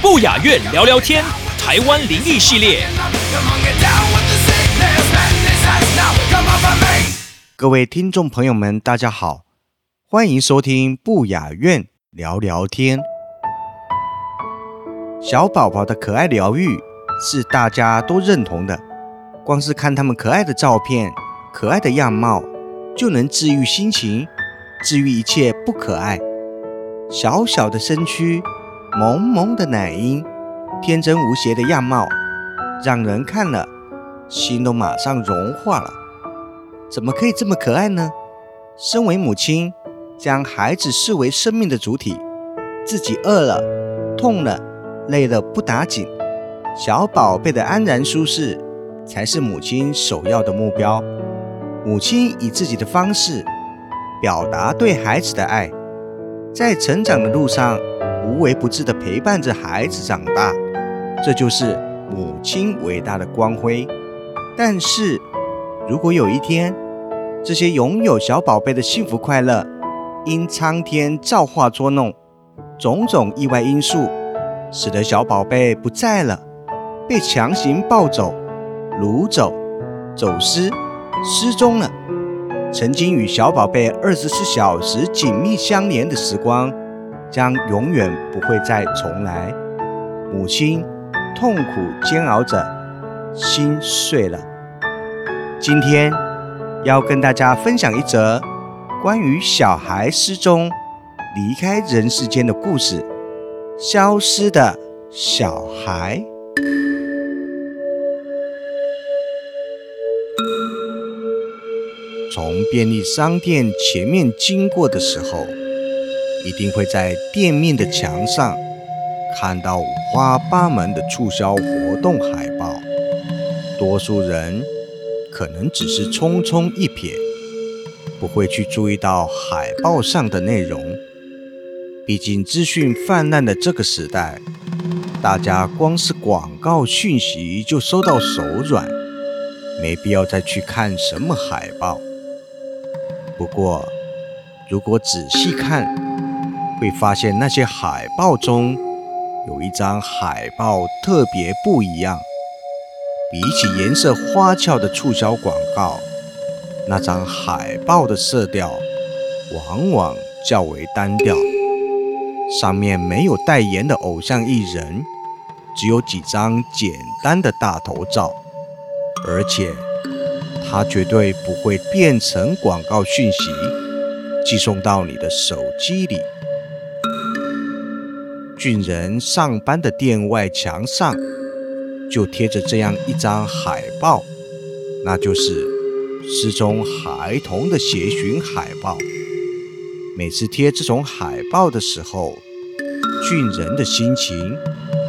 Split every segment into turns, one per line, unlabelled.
不雅院聊聊天，台湾灵异系列。
各位听众朋友们，大家好，欢迎收听不雅院聊聊天。小宝宝的可爱疗愈是大家都认同的，光是看他们可爱的照片、可爱的样貌，就能治愈心情，治愈一切不可爱。小小的身躯，萌萌的奶音，天真无邪的样貌，让人看了心都马上融化了。怎么可以这么可爱呢？身为母亲，将孩子视为生命的主体，自己饿了、痛了、累了不打紧，小宝贝的安然舒适才是母亲首要的目标。母亲以自己的方式表达对孩子的爱，在成长的路上无微不至地陪伴着孩子长大，这就是母亲伟大的光辉。但是，如果有一天，这些拥有小宝贝的幸福快乐，因苍天造化捉弄，种种意外因素，使得小宝贝不在了，被强行抱走、掳走、走失、失踪了，曾经与小宝贝二十四小时紧密相连的时光，将永远不会再重来。母亲痛苦煎熬着，心碎了。今天要跟大家分享一则关于小孩失踪、离开人世间的故事——消失的小孩。从便利商店前面经过的时候，一定会在店面的墙上看到五花八门的促销活动海报。多数人可能只是匆匆一瞥，不会去注意到海报上的内容。毕竟资讯泛滥的这个时代，大家光是广告讯息就收到手软，没必要再去看什么海报。不过，如果仔细看，会发现那些海报中有一张海报特别不一样。比起颜色花俏的促销广告，那张海报的色调往往较为单调，上面没有代言的偶像艺人，只有几张简单的大头照，而且它绝对不会变成广告讯息寄送到你的手机里。俊人上班的店外墙上。就贴着这样一张海报，那就是失踪孩童的协寻海报。每次贴这种海报的时候，俊人的心情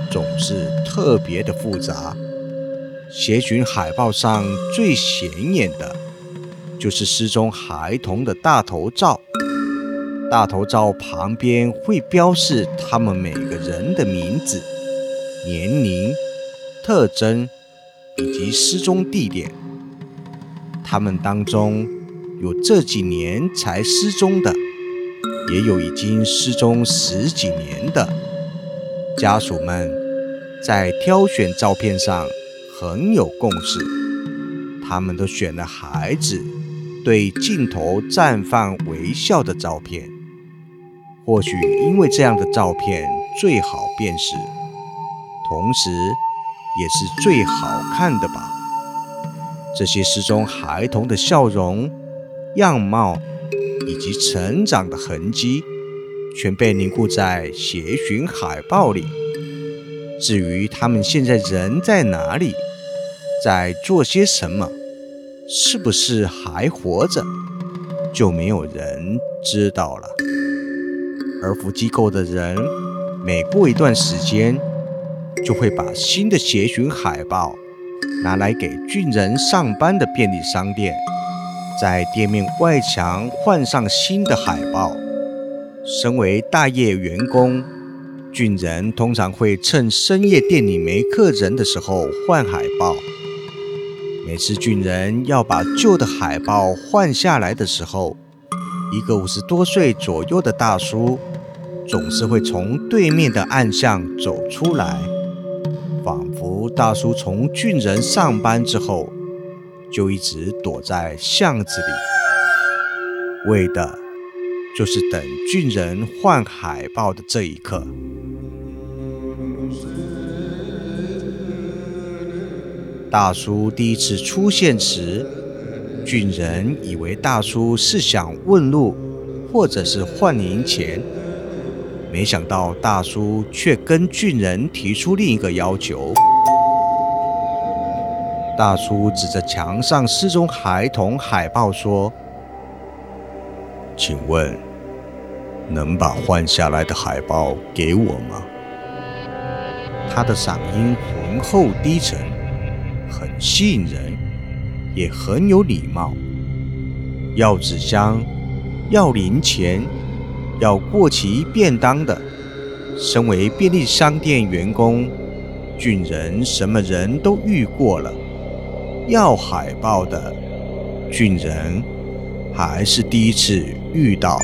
总是特别的复杂。协寻海报上最显眼的，就是失踪孩童的大头照。大头照旁边会标示他们每个人的名字、年龄。特征以及失踪地点，他们当中有这几年才失踪的，也有已经失踪十几年的。家属们在挑选照片上很有共识，他们都选了孩子对镜头绽放微笑的照片。或许因为这样的照片最好辨识，同时。也是最好看的吧。这些失踪孩童的笑容、样貌以及成长的痕迹，全被凝固在协寻海报里。至于他们现在人在哪里，在做些什么，是不是还活着，就没有人知道了。而服机构的人，每过一段时间，就会把新的协寻海报拿来给俊人上班的便利商店，在店面外墙换上新的海报。身为大业员工，俊人通常会趁深夜店里没客人的时候换海报。每次军人要把旧的海报换下来的时候，一个五十多岁左右的大叔总是会从对面的暗巷走出来，仿佛大叔从军人上班之后就一直躲在巷子里，为的就是等军人换海报的这一刻。大叔第一次出现时，俊人以为大叔是想问路，或者是换零钱。没想到大叔却跟俊人提出另一个要求。大叔指着墙上失踪孩童海报说：“请问，能把换下来的海报给我吗？”他的嗓音浑厚低沉。吸引人，也很有礼貌。要纸箱，要零钱，要过期便当的。身为便利商店员工，俊人什么人都遇过了。要海报的，俊人还是第一次遇到。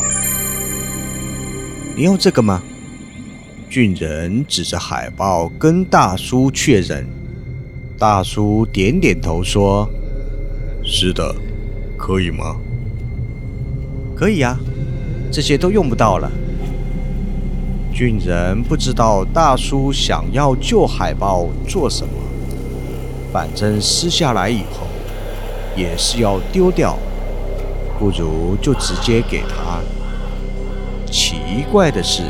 你要这个吗？俊人指着海报跟大叔确认。大叔点点头说：“是的，可以吗？可以呀，这些都用不到了。”俊人不知道大叔想要旧海报做什么，反正撕下来以后也是要丢掉，不如就直接给他。奇怪的是，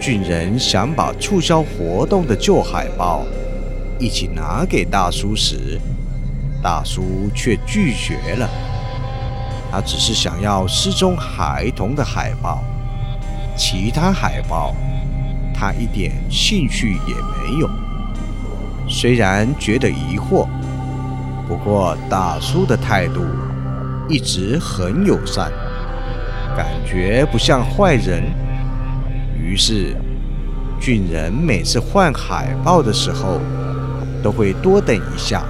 俊人想把促销活动的旧海报。一起拿给大叔时，大叔却拒绝了。他只是想要失踪孩童的海报，其他海报他一点兴趣也没有。虽然觉得疑惑，不过大叔的态度一直很友善，感觉不像坏人。于是，俊人每次换海报的时候。都会多等一下，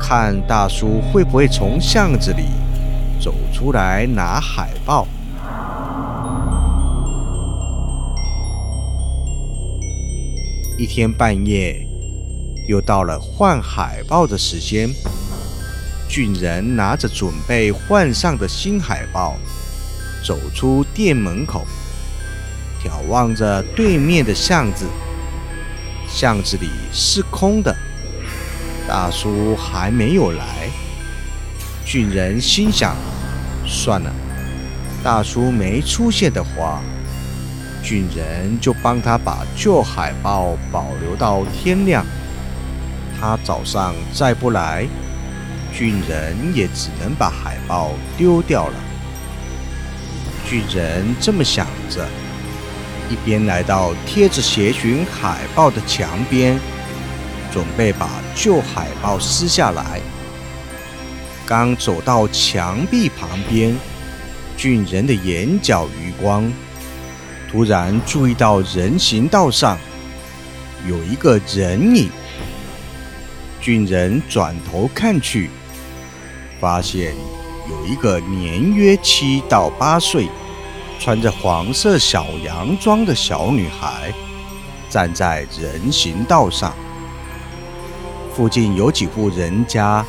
看大叔会不会从巷子里走出来拿海报。一天半夜，又到了换海报的时间。俊人拿着准备换上的新海报，走出店门口，眺望着对面的巷子。巷子里是空的，大叔还没有来。俊人心想：算了，大叔没出现的话，俊人就帮他把旧海报保留到天亮。他早上再不来，俊人也只能把海报丢掉了。俊人这么想着。一边来到贴着协寻海报的墙边，准备把旧海报撕下来。刚走到墙壁旁边，俊人的眼角余光突然注意到人行道上有一个人影。俊人转头看去，发现有一个年约七到八岁。穿着黄色小洋装的小女孩站在人行道上。附近有几户人家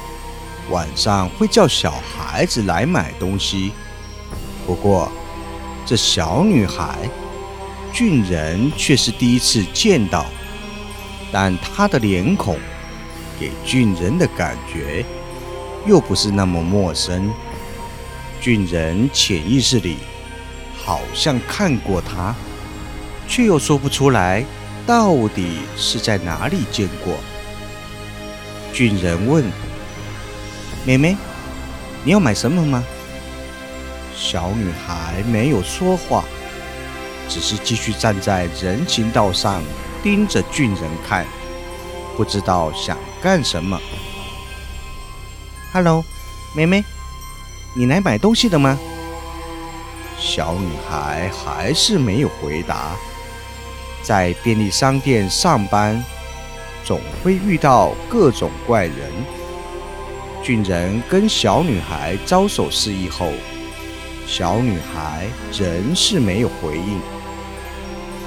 晚上会叫小孩子来买东西，不过这小女孩俊人却是第一次见到，但她的脸孔给俊人的感觉又不是那么陌生。俊人潜意识里。好像看过他，却又说不出来到底是在哪里见过。俊人问：“妹妹，你要买什么吗？小女孩没有说话，只是继续站在人行道上盯着俊人看，不知道想干什么。Hello，妹妹，你来买东西的吗？小女孩还是没有回答。在便利商店上班，总会遇到各种怪人。俊人跟小女孩招手示意后，小女孩仍是没有回应。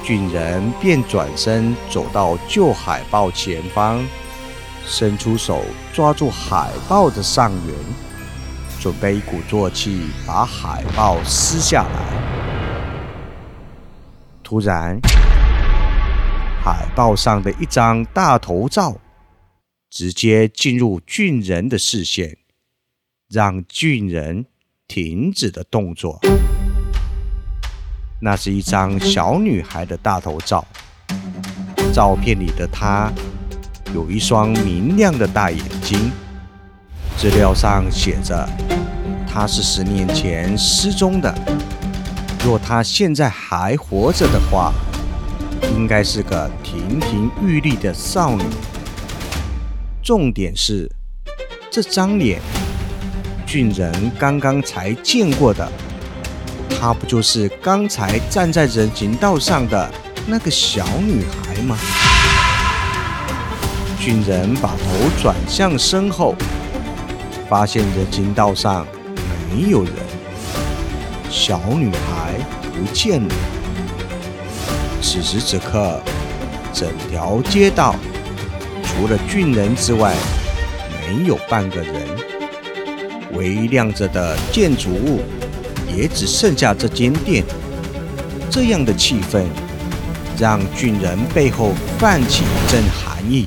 俊人便转身走到旧海报前方，伸出手抓住海报的上缘，准备一鼓作气把海报撕下来。突然，海报上的一张大头照直接进入俊人的视线，让俊人停止了动作。那是一张小女孩的大头照，照片里的她有一双明亮的大眼睛。资料上写着，她是十年前失踪的。若她现在还活着的话，应该是个亭亭玉立的少女。重点是，这张脸，俊人刚刚才见过的，她不就是刚才站在人行道上的那个小女孩吗？俊人把头转向身后，发现人行道上没有人，小女孩不见了。此时此刻，整条街道除了俊人之外，没有半个人。唯一亮着的建筑物，也只剩下这间店。这样的气氛，让俊人背后泛起一阵寒意。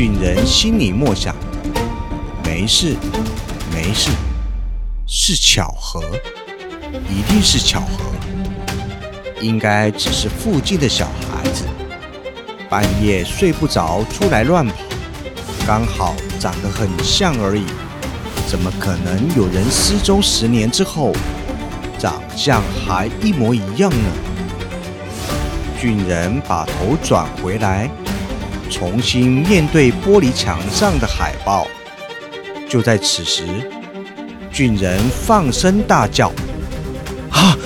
俊人心里默想：没事，没事，是巧合。一定是巧合，应该只是附近的小孩子半夜睡不着出来乱跑，刚好长得很像而已。怎么可能有人失踪十年之后，长相还一模一样呢？俊人把头转回来，重新面对玻璃墙上的海报。就在此时，俊人放声大叫。啊！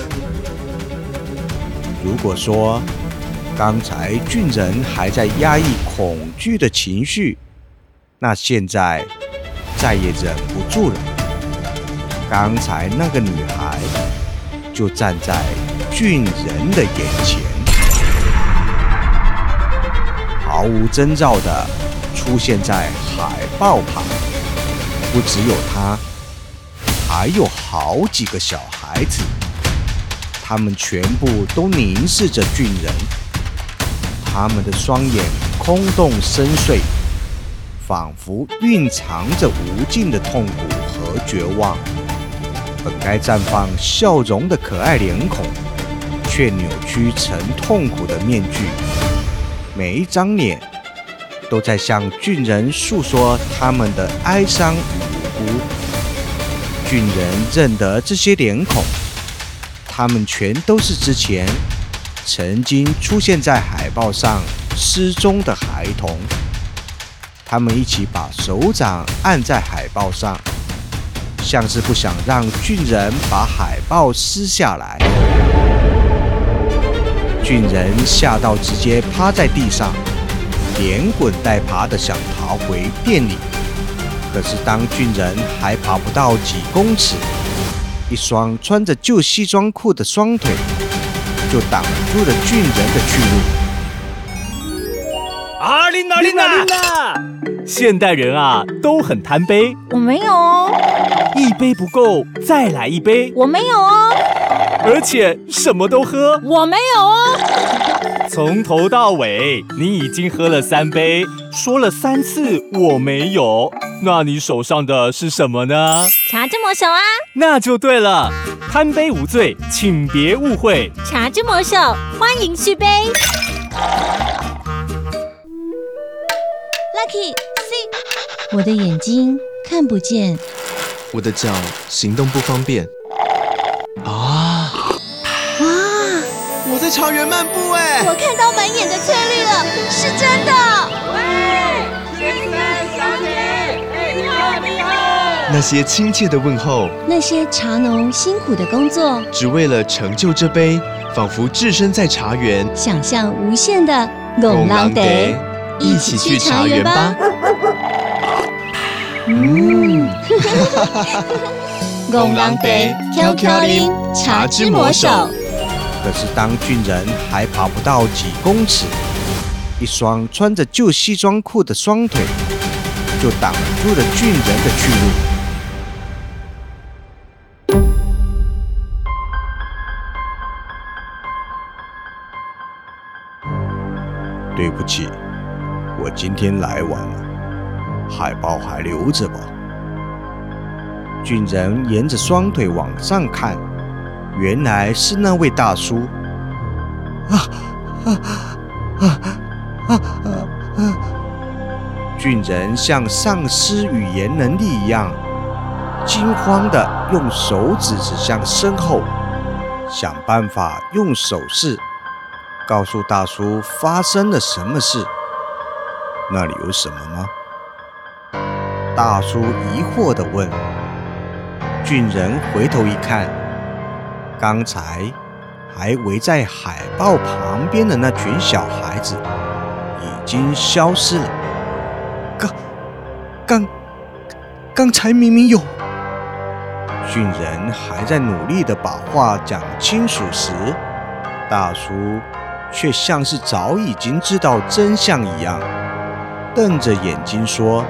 如果说刚才俊人还在压抑恐惧的情绪，那现在再也忍不住了。刚才那个女孩就站在俊人的眼前，毫无征兆的出现在海报旁。不只有他，还有好几个小孩子。他们全部都凝视着俊人，他们的双眼空洞深邃，仿佛蕴藏着无尽的痛苦和绝望。本该绽放笑容的可爱脸孔，却扭曲成痛苦的面具。每一张脸都在向俊人诉说他们的哀伤与无辜。俊人认得这些脸孔。他们全都是之前曾经出现在海报上失踪的孩童。他们一起把手掌按在海报上，像是不想让俊人把海报撕下来。俊人吓到直接趴在地上，连滚带爬的想逃回店里。可是当俊人还爬不到几公尺。一双穿着旧西装裤的双腿，就挡住了俊人的去路。
阿琳娜，琳娜，琳娜！
现代人啊，都很贪杯。
我没有哦。
一杯不够，再来一杯。
我没有哦。
而且什么都喝。
我没有哦。
从头到尾，你已经喝了三杯，说了三次我没有。那你手上的是什么呢？
茶之魔手啊。
那就对了，贪杯无罪，请别误会。
茶之魔手，欢迎续杯。
Lucky。我的眼睛看不见，
我的脚行动不方便。
我在茶园漫步哎！
我看到满眼的翠绿了，是真的。
喂，先生小姐，你好，你好。
那些亲切的问候，
那些茶农辛苦的工作，
只为了成就这杯，仿佛置身在茶园，
想象无限的拱廊得，
一起去茶园吧。
嗯，拱廊得 QQ 林茶之魔手。
可是当俊人还跑不到几公尺，一双穿着旧西装裤的双腿就挡住了俊人的去路。对不起，我今天来晚了，海报还留着吧。俊人沿着双腿往上看，原来是那位大叔。啊啊啊啊啊啊！俊人像丧失语言能力一样，惊慌的用手指指向身后，想办法用手势告诉大叔发生了什么事。那里有什么吗？大叔疑惑的问。俊人回头一看，刚才还围在海报旁边的那群小孩子已经消失了。刚、刚、刚才明明有。俊人还在努力的把话讲清楚时，大叔却像是早已经知道真相一样，瞪着眼睛说：“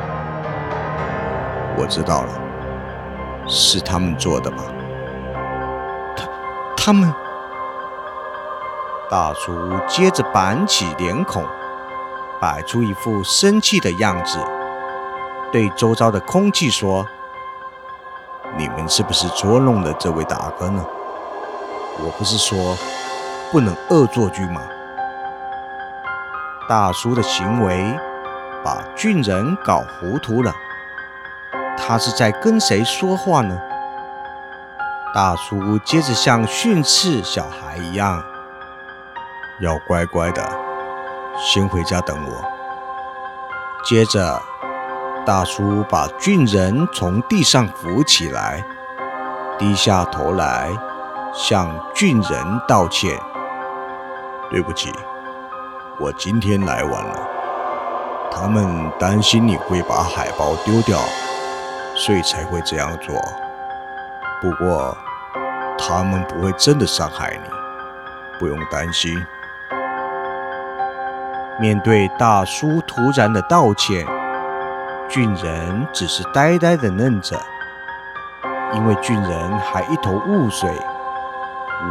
我知道了。”是他们做的吧？他们，大叔接着板起脸孔，摆出一副生气的样子，对周遭的空气说：“你们是不是捉弄了这位大哥呢？我不是说不能恶作剧吗？”大叔的行为把俊人搞糊涂了。他是在跟谁说话呢？大叔接着像训斥小孩一样，要乖乖的，先回家等我。接着，大叔把俊人从地上扶起来，低下头来向俊人道歉：“对不起，我今天来晚了。他们担心你会把海报丢掉。”所以才会这样做。不过，他们不会真的伤害你，不用担心。面对大叔突然的道歉，俊人只是呆呆的愣着，因为俊人还一头雾水，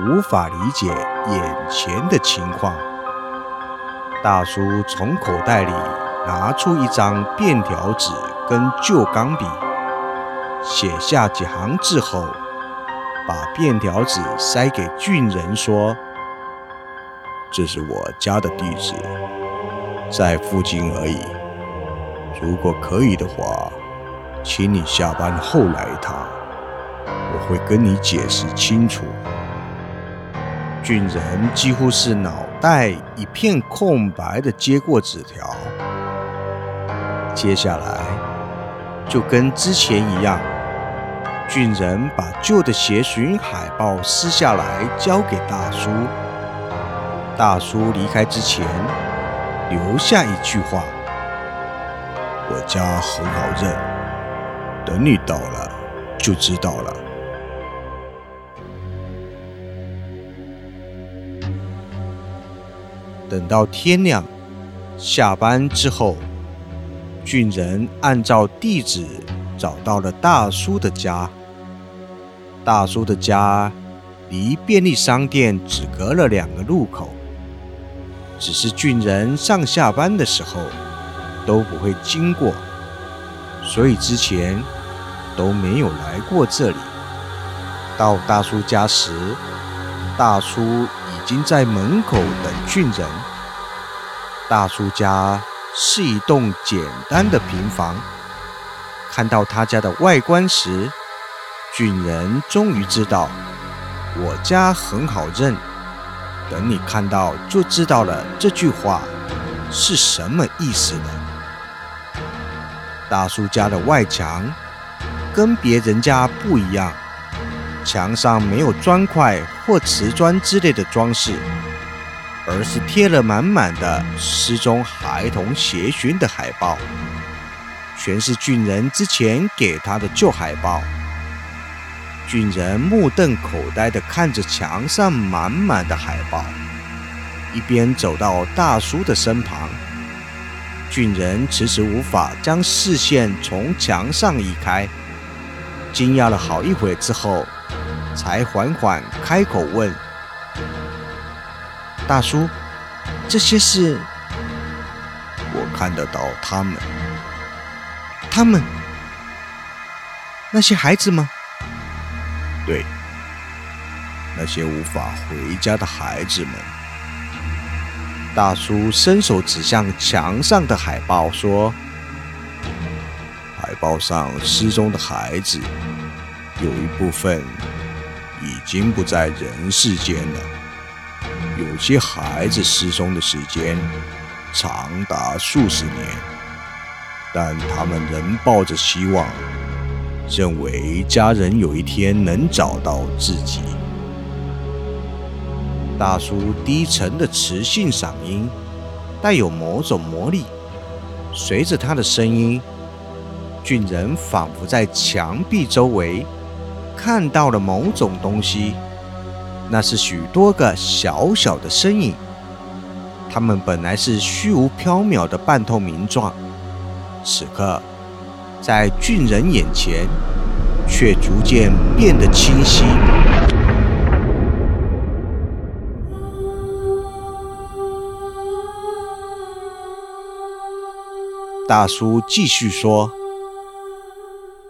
无法理解眼前的情况。大叔从口袋里拿出一张便条纸跟旧钢笔。写下几行字后，把便条纸塞给俊人，说：“这是我家的地址，在附近而已。如果可以的话，请你下班后来一趟，我会跟你解释清楚。”俊人几乎是脑袋一片空白的接过纸条，接下来就跟之前一样。俊人把旧的协寻海报撕下来交给大叔。大叔离开之前留下一句话：“我家很好认，等你到了就知道了。”等到天亮，下班之后，俊人按照地址。找到了大叔的家。大叔的家离便利商店只隔了两个路口，只是俊人上下班的时候都不会经过，所以之前都没有来过这里。到大叔家时，大叔已经在门口等俊人。大叔家是一栋简单的平房。看到他家的外观时，俊人终于知道，我家很好认。等你看到就知道了，这句话是什么意思了。大叔家的外墙跟别人家不一样，墙上没有砖块或瓷砖之类的装饰，而是贴了满满的失踪孩童协寻的海报，全是俊人之前给他的旧海报。俊人目瞪口呆地看着墙上满满的海报，一边走到大叔的身旁。俊人迟迟无法将视线从墙上移开，惊讶了好一会之后，才缓缓开口问：“大叔，这些是？我看得到他们，他们，那些孩子吗？”对，那些无法回家的孩子们，大叔伸手指向墙上的海报，说：“海报上失踪的孩子，有一部分已经不在人世间了。有些孩子失踪的时间长达数十年，但他们仍抱着希望。”认为家人有一天能找到自己。大叔低沉的磁性嗓音带有某种魔力，随着他的声音，俊人仿佛在墙壁周围看到了某种东西，那是许多个小小的身影，他们本来是虚无缥缈的半透明状，此刻。在俊人眼前，却逐渐变得清晰。大叔继续说：“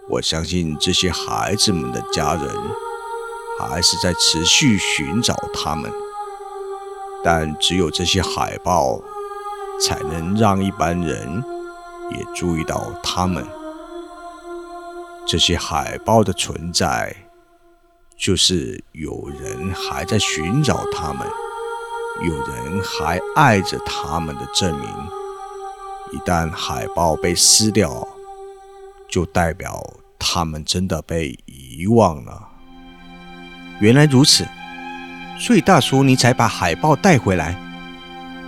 我相信这些孩子们的家人还是在持续寻找他们，但只有这些海报，才能让一般人也注意到他们。”这些海报的存在，就是有人还在寻找他们，有人还爱着他们的证明。一旦海报被撕掉，就代表他们真的被遗忘了。原来如此，所以大叔，你才把海报带回来。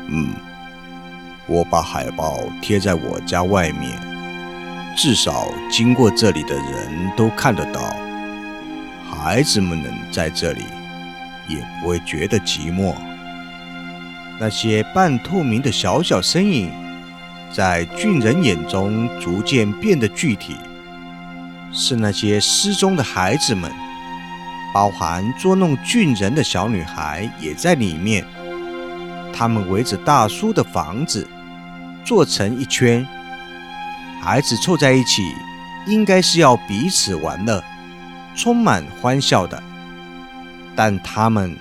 嗯，我把海报贴在我家外面。至少经过这里的人都看得到，孩子们能在这里，也不会觉得寂寞。那些半透明的小小身影，在俊人眼中逐渐变得具体，是那些失踪的孩子们，包含捉弄俊人的小女孩也在里面。他们围着大叔的房子，坐成一圈。孩子凑在一起，应该是要彼此玩乐，充满欢笑的。但他们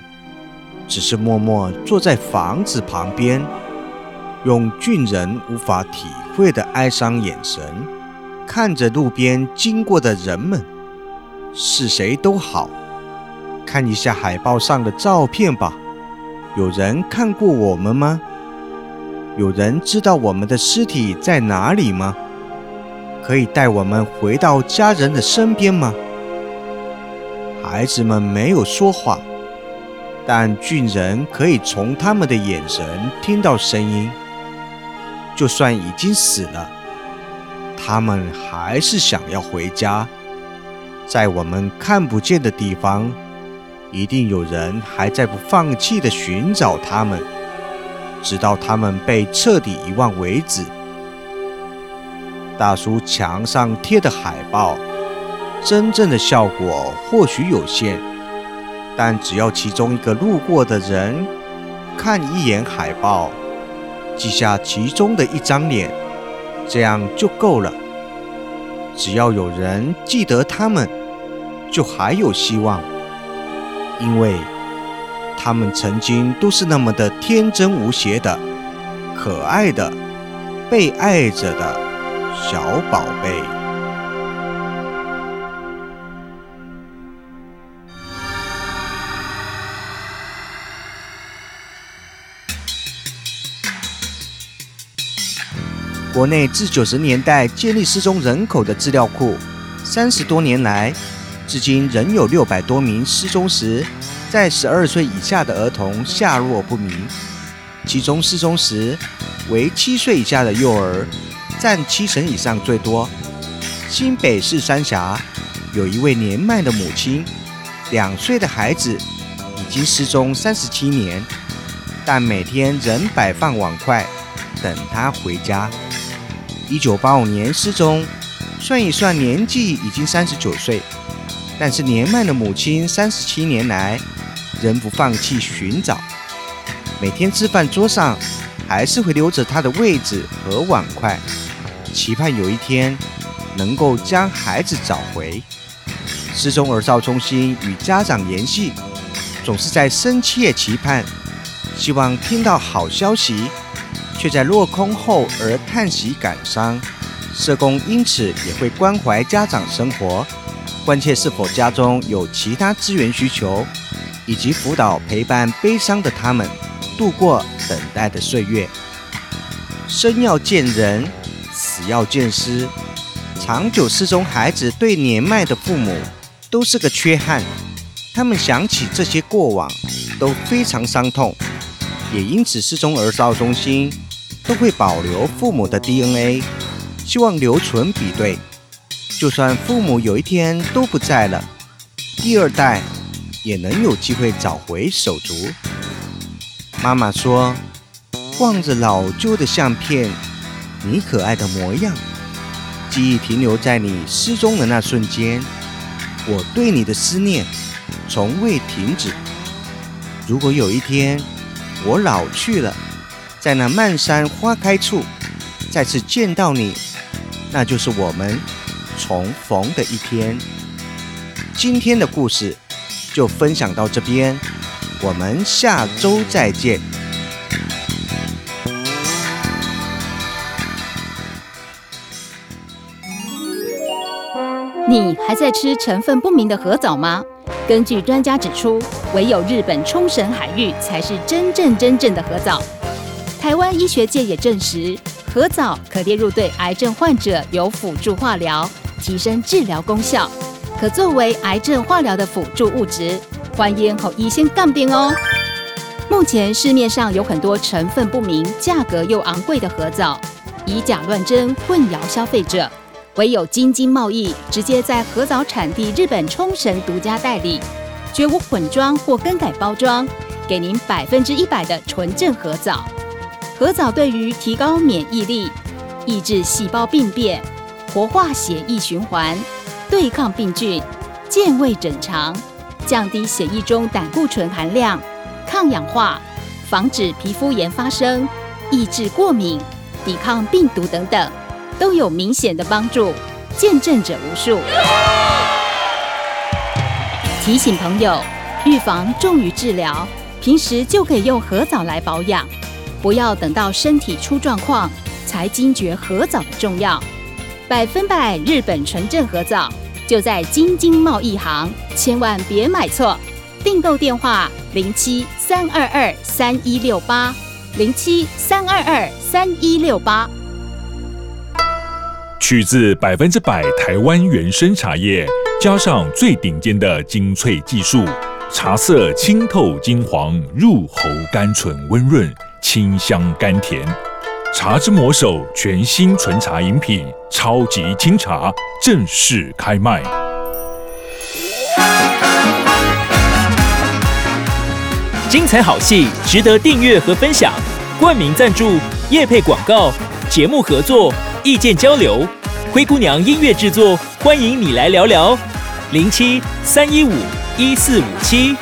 只是默默坐在房子旁边，用俊人无法体会的哀伤眼神看着路边经过的人们。是谁都好，看一下海报上的照片吧。有人看过我们吗？有人知道我们的尸体在哪里吗？可以带我们回到家人的身边吗？孩子们没有说话，但俊人可以从他们的眼神听到声音。就算已经死了，他们还是想要回家。在我们看不见的地方，一定有人还在不放弃的寻找他们，直到他们被彻底遗忘为止。大叔墙上贴的海报，真正的效果或许有限，但只要其中一个路过的人看一眼海报，记下其中的一张脸，这样就够了。只要有人记得他们，就还有希望，因为他们曾经都是那么的天真无邪的可爱的被爱着的小宝贝。国内自九十年代建立失踪人口的资料库三十多年来至今仍有六百多名失踪时在十二岁以下的儿童下落不明，其中失踪时为七岁以下的幼儿占七成以上最多。新北市三峡有一位年迈的母亲，两岁的孩子已经失踪三十七年，但每天仍摆放碗筷等他回家。一九八五年失踪，算一算年纪已经三十九岁，但是年迈的母亲三十七年来仍不放弃寻找，每天吃饭桌上还是会留着他的位置和碗筷，期盼有一天能够将孩子找回。失踪儿少中心与家长联系，总是在深切期盼，希望听到好消息。却在落空后而叹息感伤，社工因此也会关怀家长生活，关切是否家中有其他资源需求，以及辅导陪伴悲伤的他们度过等待的岁月。生要见人，死要见尸，长久失踪孩子对年迈的父母都是个缺憾，他们想起这些过往都非常伤痛，也因此失踪儿少中心。都会保留父母的 DNA，希望留存比对。就算父母有一天都不在了，第二代也能有机会找回手足。妈妈说：“望着老旧的相片，你可爱的模样，记忆停留在你失踪的那瞬间，我对你的思念从未停止。如果有一天我老去了，”在那漫山花开处，再次见到你，那就是我们重逢的一天。今天的故事就分享到这边，我们下周再见。
你还在吃成分不明的核藻吗？根据专家指出，唯有日本冲绳海域才是真正真正的核藻。台湾医学界也证实，核藻可列入对癌症患者有辅助化疗，提升治疗功效，可作为癌症化疗的辅助物质。欢迎和医生杠边哦。目前市面上有很多成分不明、价格又昂贵的核藻，以假乱真，混淆消费者。唯有京津贸易直接在核藻产地日本冲绳独家代理，绝无混装或更改包装，给您百分之一百的纯正核藻。核藻对于提高免疫力、抑制细胞病变、活化血液循环、对抗病菌、健胃整肠、降低血液中胆固醇含量、抗氧化、防止皮肤炎发生、抑制过敏、抵抗病毒等等，都有明显的帮助，见证者无数。提醒朋友，预防重于治疗，平时就可以用核藻来保养。不要等到身体出状况才惊觉核藻的重要。百分百日本纯正合藻就在京津贸易行，千万别买错。订购电话：零七三二二三一六八零七三二二三一六八。
取自百分之百台湾原生茶叶，加上最顶尖的精粹技术，茶色清透金黄，入喉甘醇温润。清香甘甜，茶之魔手全新纯茶饮品，超级清茶正式开卖。
精彩好戏值得订阅和分享，冠名赞助、业配广告、节目合作、意见交流，灰姑娘音乐制作，欢迎你来聊聊。零七三一五一四五七。